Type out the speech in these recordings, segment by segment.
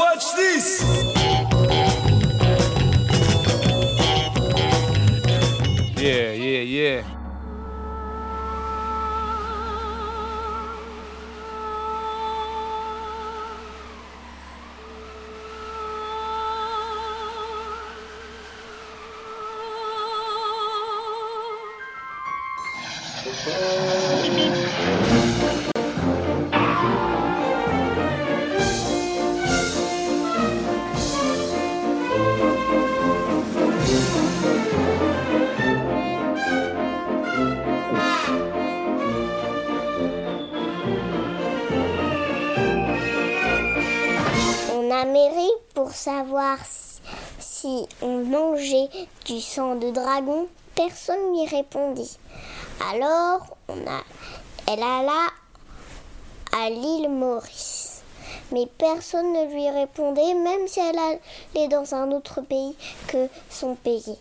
Watch this! Yeah, yeah, yeah. On mairie pour savoir si, si on mangeait du sang de dragon. Personne n'y répondit. Alors, on a, elle alla à l'île Maurice. Mais personne ne lui répondait, même si elle allait dans un autre pays que son pays.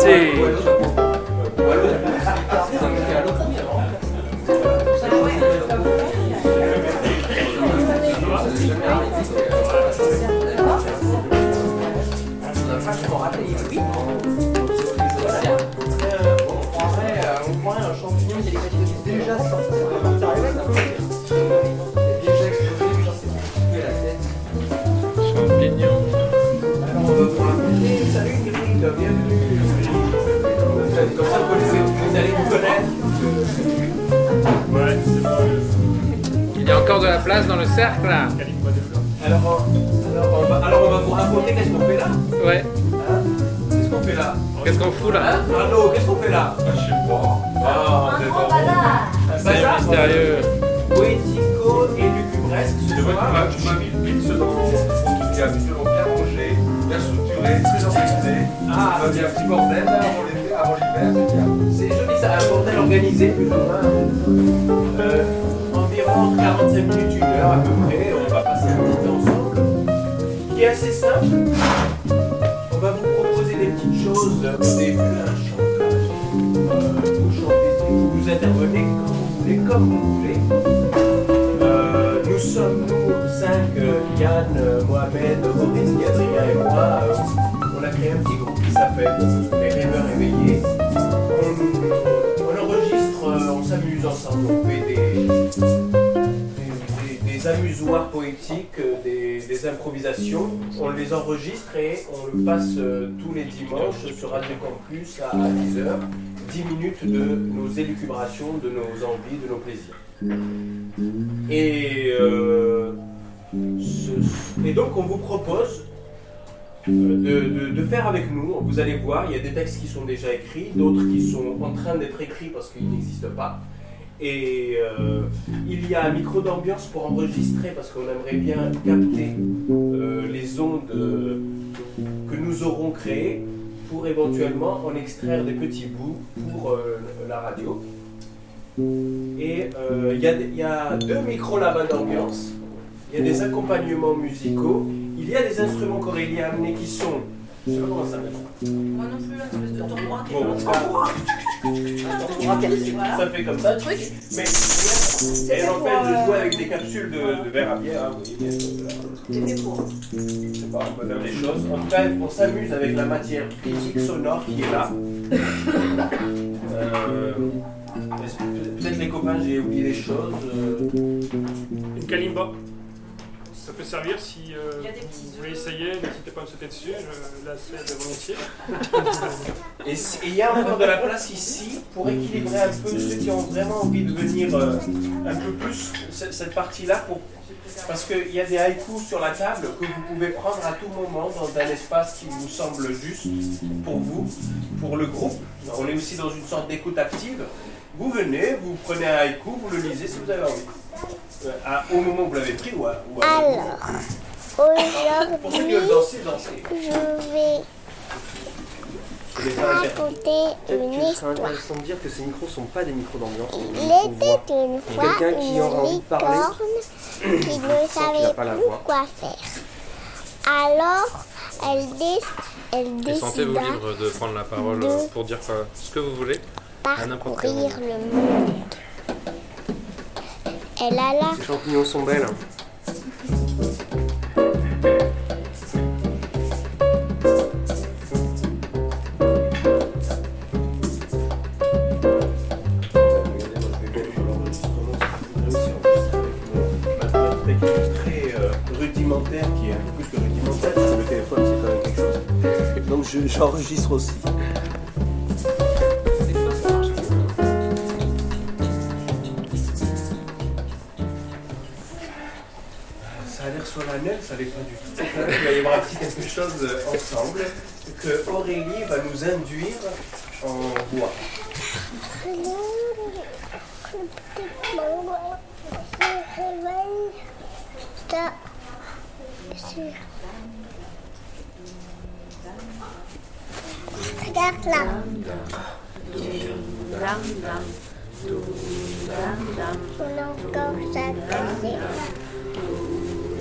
C'est place dans le cercle là Alors, on- alors, on va, alors on va vous raconter qu'est-ce qu'on fait là? Ouais. Hein? Qu'est-ce qu'on fait là? Qu'est-ce qu'on fout là? Hein? Arnaud, qu'est-ce qu'on fait là? Je sais pas. Ah. Un bazar mystérieux. Poético et lucubresque vois, soir. tu m'as- mis le pitch dans mon truc qui est habituellement bien rangé, bien structuré, très organisé. Ah. Ça fait un petit bordel là avant l'été, avant l'hiver, c'est bien. C'est joli ça, un bordel organisé plus ou moins. Euh, environ 45 minutes, à peu près, on va passer un petit temps ensemble. Qui est assez simple. On va vous proposer des petites choses au début, un chantage. Euh, vous chantez, vous intervenez quand vous voulez, comme vous voulez. Euh, nous sommes, nous, cinq, Yann, Mohamed, Maurice, Adrien et moi, euh, on a créé un petit groupe qui s'appelle Les Rêveurs Éveillés. On, on enregistre, on s'amuse ensemble, on fait des, des, amusoires poétiques, euh, des, improvisations. On les enregistre et on le passe euh, tous les dimanches sur Radio Campus à 10h. 10 minutes de nos élucubrations, de nos envies, de nos plaisirs. Et, euh, donc on vous propose de faire avec nous. Vous allez voir, il y a des textes qui sont déjà écrits, d'autres qui sont en train d'être écrits parce qu'ils n'existent pas. Et euh, il y a un micro d'ambiance pour enregistrer parce qu'on aimerait bien capter euh, les ondes euh, que nous aurons créées pour éventuellement en extraire des petits bouts pour la radio. Et il y, a des- il y a deux micros là-bas d'ambiance. Il y a des accompagnements musicaux. Il y a des instruments qu'Aurélie a amenés qui sont. Je sais pas comment ça s'appelle. Moi non plus, l'espèce de tambour qui est ça, Voilà. ça fait comme ça. Truc, Mais elle empêche de jouer avec des capsules de, de verre à bière. hein, vous voyez, euh, c'est fait pour. je sais pas, on peut faire des choses. En tout cas, on s'amuse avec la matière critique sonore qui est là. Euh, Peut-être les copains, j'ai oublié des choses. euh, Une kalimba. Ça peut servir si euh, vous voulez essayer, n'hésitez pas à me sauter dessus, je l'assède volontiers. Et il y a encore de la place ici pour équilibrer un peu ceux qui ont vraiment envie de venir euh, un peu plus ce- cette partie-là pour parce qu'il y a des haïkus sur la table que vous pouvez prendre à tout moment dans un espace qui vous semble juste pour vous, pour le groupe. On est aussi dans une sorte d'écoute active. Vous venez, vous prenez un haïku, vous le lisez si vous avez envie. Euh, à- au moment où vous l'avez pris ou à, ou à- Alors, aujourd'hui, je vais raconter une histoire. intéressant de dire que ces micros sont pas des micros d'ambiance. Il était une fois quelqu'un qui aura envie une de parler, licorne qui ne savait pas plus voix. quoi faire. Alors, elle, dé- elle Et sentez-vous décida libre de prendre la parole pour dire ce que vous voulez. à n'importe quel parcourir le monde. Elle alla Ces champignons sont belles. très euh, rudimentaire qui est un peu plus que rudimentaire, parce que le téléphone c'est quand même quelque chose. Donc je- j'enregistre aussi. 89, ça n'avait pas du tout. Il va y avoir quelque chose ensemble que Aurélie va nous induire en bois. Regarde là.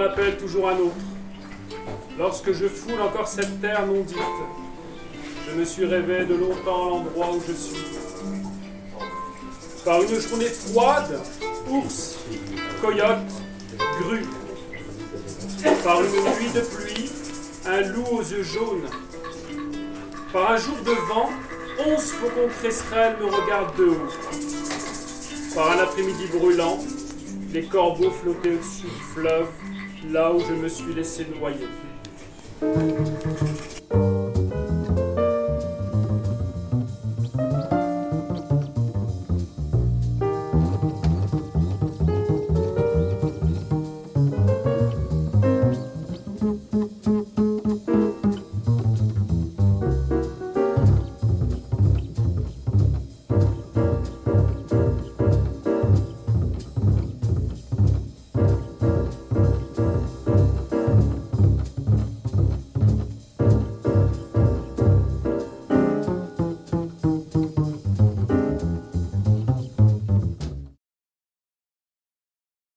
Appelle toujours un autre. Lorsque je foule encore cette terre non dite, je me suis rêvé de longtemps l'endroit où je suis. Par une journée froide, ours, coyote, grue. Par une nuit de pluie, un loup aux yeux jaunes. Par un jour de vent, onze faucons tresserelles me regardent de haut. Par un après-midi brûlant, les corbeaux flottaient au-dessus du fleuve, là où je me suis laissé noyer.